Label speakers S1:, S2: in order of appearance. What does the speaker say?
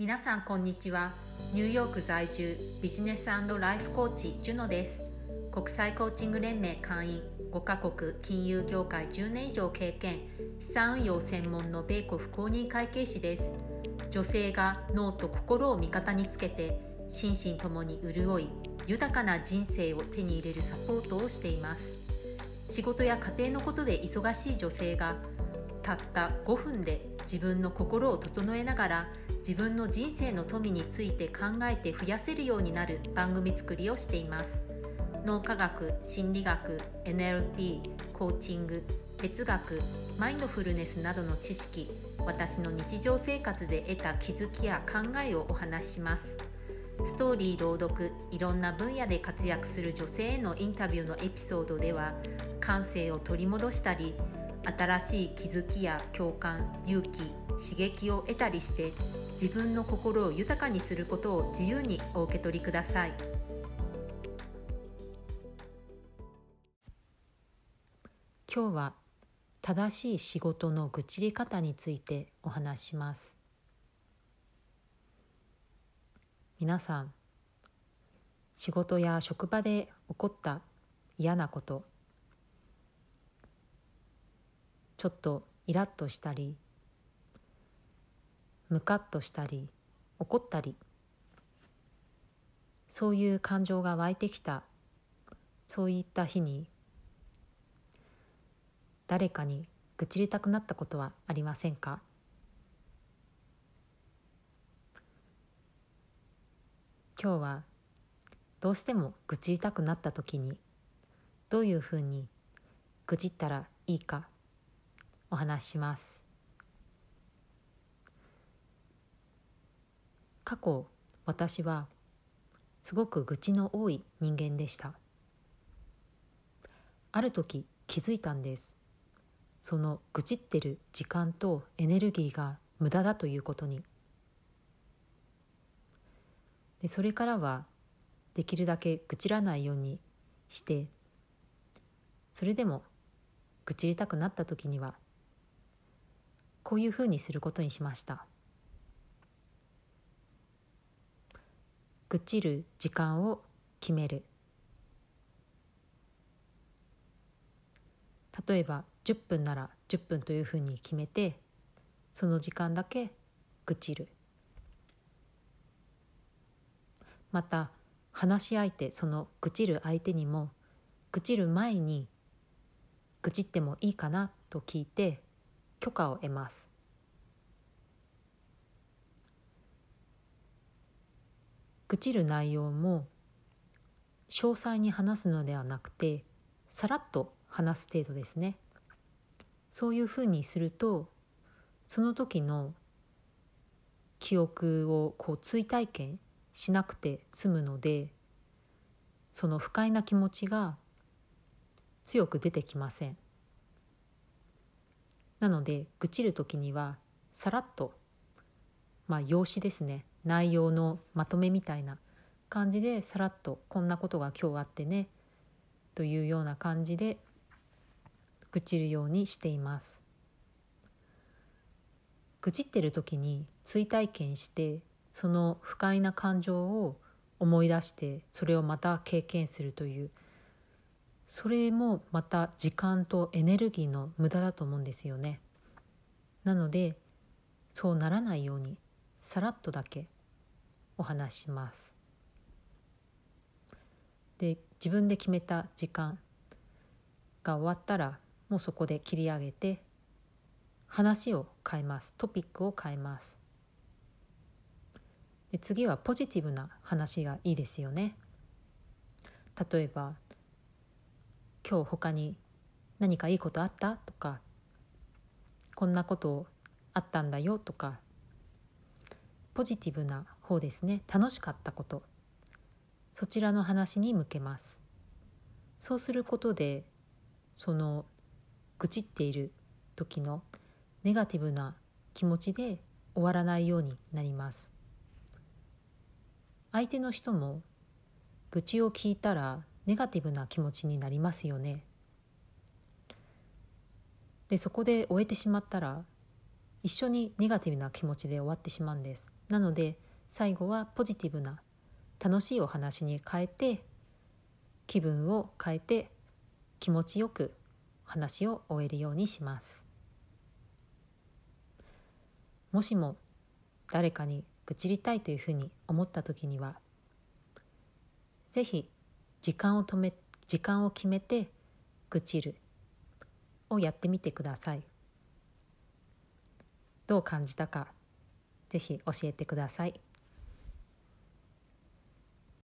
S1: 皆さんこんにちは。ニューヨーク在住ビジネスライフコーチジュノです。国際コーチング連盟会員5カ国金融業界10年以上経験資産運用専門の米国公認会計士です。女性が脳と心を味方につけて心身ともに潤い豊かな人生を手に入れるサポートをしています。仕事や家庭のことで忙しい女性がたった5分で自分の心を整えながら自分の人生の富について考えて増やせるようになる番組作りをしています。脳科学心理学 NLP コーチング哲学マインドフルネスなどの知識私の日常生活で得た気づきや考えをお話しします。ストーリー朗読いろんな分野で活躍する女性へのインタビューのエピソードでは感性を取り戻したり新しい気づきや共感勇気刺激を得たりして自分の心を豊かにすることを自由にお受け取りください。今日は正しい仕事の愚痴り方についてお話しします。皆さん仕事や職場で起こった嫌なことちょっとイラッとしたりムカッとしたり怒ったりそういう感情が湧いてきたそういった日に誰かに愚痴りたくなったことはありませんか？今日はどうしても愚痴りたくなった時にどういうふうに愚痴ったらいいかお話しします。過去私はすごく愚痴の多い人間でした。ある時気づいたんです。その愚痴ってる時間とエネルギーが無駄だということに。でそれからはできるだけ愚痴らないようにしてそれでも愚痴りたくなった時にはこういうふうにすることにしました。愚痴る時間を決める。例えば10分なら10分というふうに決めてその時間だけ愚痴る。また話し相手その愚痴る相手にも愚痴る前に愚痴ってもいいかなと聞いて許可を得ます。愚痴る内容も詳細に話すのではなくてさらっと話す程度ですね。そういうふうにするとその時の記憶をこう追体験しなくて済むのでその不快な気持ちが強く出てきません。なので愚痴る時にはさらっとまあ用紙ですね。内容のまとめみたいな感じでさらっとこんなことが今日あってねというような感じで愚痴るようにしています。愚痴ってる時に追体験してその不快な感情を思い出してそれをまた経験するというそれもまた時間とエネルギーの無駄だと思うんですよね。なのでそうならないようにさらっとだけお話します。で自分で決めた時間が終わったらもうそこで切り上げて話を変えますトピックを変えますで次はポジティブな話がいいですよね例えば「今日他に何かいいことあった?」とか「こんなことあったんだよ」とかポジティブな方ですね。楽しかったこと。そちらの話に向けます。そうすることでその愚痴っている時のネガティブな気持ちで終わらないようになります。相手の人も愚痴を聞いたらネガティブな気持ちになりますよね。でそこで終えてしまったら一緒にネガティブな気持ちで終わってしまうんです。なので最後はポジティブな楽しいお話に変えて気分を変えて気持ちよく話を終えるようにしますもしも誰かに愚痴りたいというふうに思った時にはぜひ時間を止め時間を決めて愚痴るをやってみてくださいどう感じたかぜひ教えてください。